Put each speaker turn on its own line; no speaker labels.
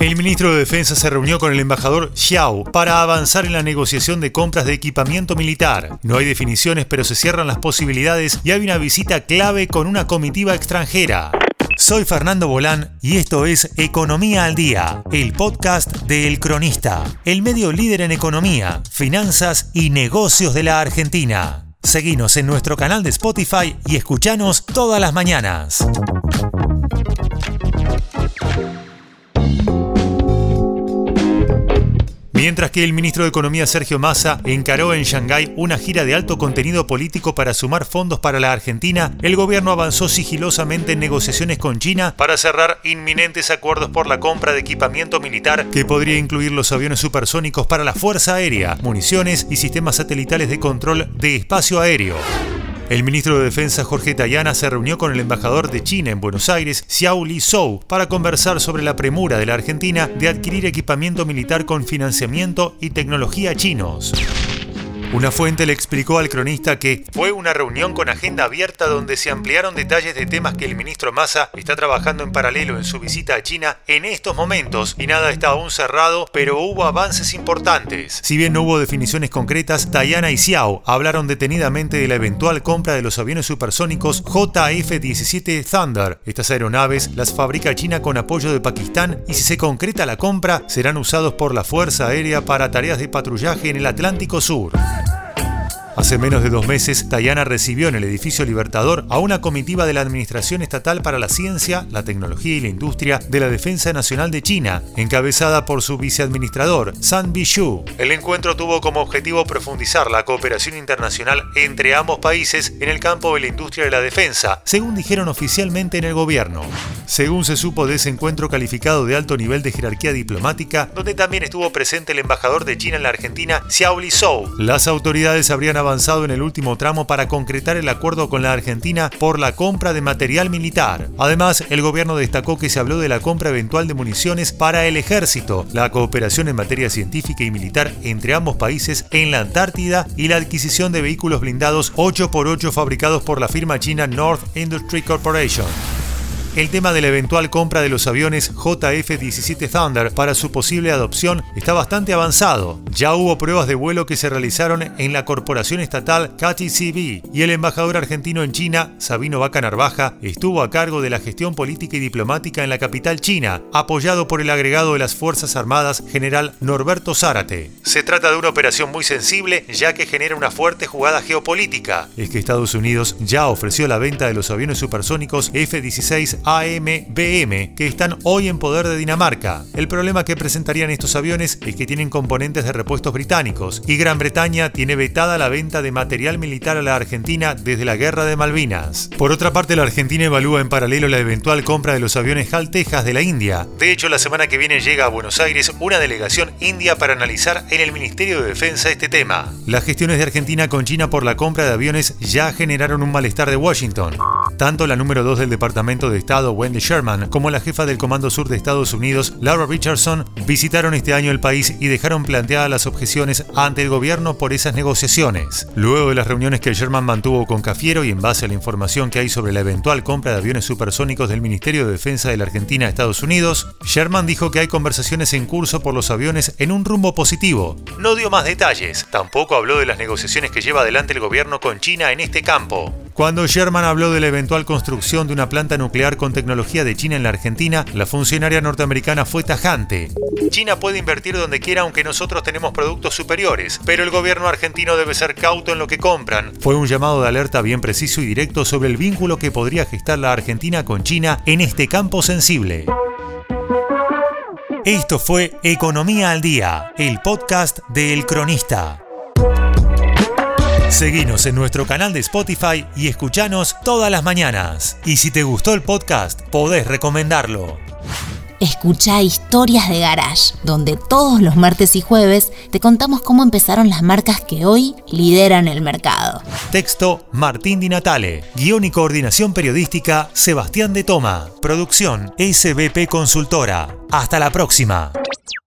El ministro de Defensa se reunió con el embajador Xiao para avanzar en la negociación de compras de equipamiento militar. No hay definiciones, pero se cierran las posibilidades y hay una visita clave con una comitiva extranjera. Soy Fernando Bolán y esto es Economía al Día, el podcast de El Cronista, el medio líder en economía, finanzas y negocios de la Argentina. Seguinos en nuestro canal de Spotify y escuchanos todas las mañanas. Mientras que el ministro de Economía Sergio Massa encaró en Shanghái una gira de alto contenido político para sumar fondos para la Argentina, el gobierno avanzó sigilosamente en negociaciones con China para cerrar inminentes acuerdos por la compra de equipamiento militar que podría incluir los aviones supersónicos para la Fuerza Aérea, municiones y sistemas satelitales de control de espacio aéreo. El ministro de Defensa Jorge Tayana se reunió con el embajador de China en Buenos Aires, Xiao Li Zhou, para conversar sobre la premura de la Argentina de adquirir equipamiento militar con financiamiento y tecnología chinos. Una fuente le explicó al cronista que fue una reunión con agenda abierta donde se ampliaron detalles de temas que el ministro Massa está trabajando en paralelo en su visita a China en estos momentos y nada está aún cerrado, pero hubo avances importantes. Si bien no hubo definiciones concretas, Tayana y Xiao hablaron detenidamente de la eventual compra de los aviones supersónicos JF-17 Thunder. Estas aeronaves las fabrica China con apoyo de Pakistán y si se concreta la compra serán usados por la Fuerza Aérea para tareas de patrullaje en el Atlántico Sur. Hace menos de dos meses, Tayana recibió en el edificio Libertador a una comitiva de la Administración Estatal para la Ciencia, la Tecnología y la Industria de la Defensa Nacional de China, encabezada por su viceadministrador, San Bishu. El encuentro tuvo como objetivo profundizar la cooperación internacional entre ambos países en el campo de la industria de la defensa, según dijeron oficialmente en el gobierno. Según se supo de ese encuentro calificado de alto nivel de jerarquía diplomática, donde también estuvo presente el embajador de China en la Argentina, Xiao Zhou, las autoridades habrían avanzado en el último tramo para concretar el acuerdo con la Argentina por la compra de material militar. Además, el gobierno destacó que se habló de la compra eventual de municiones para el ejército, la cooperación en materia científica y militar entre ambos países en la Antártida y la adquisición de vehículos blindados 8x8 fabricados por la firma china North Industry Corporation el tema de la eventual compra de los aviones JF-17 Thunder para su posible adopción está bastante avanzado. Ya hubo pruebas de vuelo que se realizaron en la corporación estatal KTCB y el embajador argentino en China, Sabino Vaca Narvaja, estuvo a cargo de la gestión política y diplomática en la capital china, apoyado por el agregado de las Fuerzas Armadas, general Norberto Zárate. Se trata de una operación muy sensible ya que genera una fuerte jugada geopolítica. Es que Estados Unidos ya ofreció la venta de los aviones supersónicos F-16 AMBM que están hoy en poder de Dinamarca. El problema que presentarían estos aviones es que tienen componentes de repuestos británicos y Gran Bretaña tiene vetada la venta de material militar a la Argentina desde la Guerra de Malvinas. Por otra parte, la Argentina evalúa en paralelo la eventual compra de los aviones HAL de la India. De hecho, la semana que viene llega a Buenos Aires una delegación india para analizar en el Ministerio de Defensa este tema. Las gestiones de Argentina con China por la compra de aviones ya generaron un malestar de Washington. Tanto la número 2 del Departamento de Estado Wendy Sherman como la jefa del Comando Sur de Estados Unidos, Laura Richardson, visitaron este año el país y dejaron planteadas las objeciones ante el gobierno por esas negociaciones. Luego de las reuniones que Sherman mantuvo con Cafiero y en base a la información que hay sobre la eventual compra de aviones supersónicos del Ministerio de Defensa de la Argentina a Estados Unidos, Sherman dijo que hay conversaciones en curso por los aviones en un rumbo positivo. No dio más detalles, tampoco habló de las negociaciones que lleva adelante el gobierno con China en este campo. Cuando Sherman habló de la eventual construcción de una planta nuclear con tecnología de China en la Argentina, la funcionaria norteamericana fue tajante. China puede invertir donde quiera aunque nosotros tenemos productos superiores, pero el gobierno argentino debe ser cauto en lo que compran. Fue un llamado de alerta bien preciso y directo sobre el vínculo que podría gestar la Argentina con China en este campo sensible. Esto fue Economía al Día, el podcast de El Cronista. Seguinos en nuestro canal de Spotify y escuchanos todas las mañanas. Y si te gustó el podcast, podés recomendarlo.
Escucha Historias de Garage, donde todos los martes y jueves te contamos cómo empezaron las marcas que hoy lideran el mercado.
Texto Martín Di Natale. Guión y coordinación periodística Sebastián de Toma. Producción SBP Consultora. Hasta la próxima.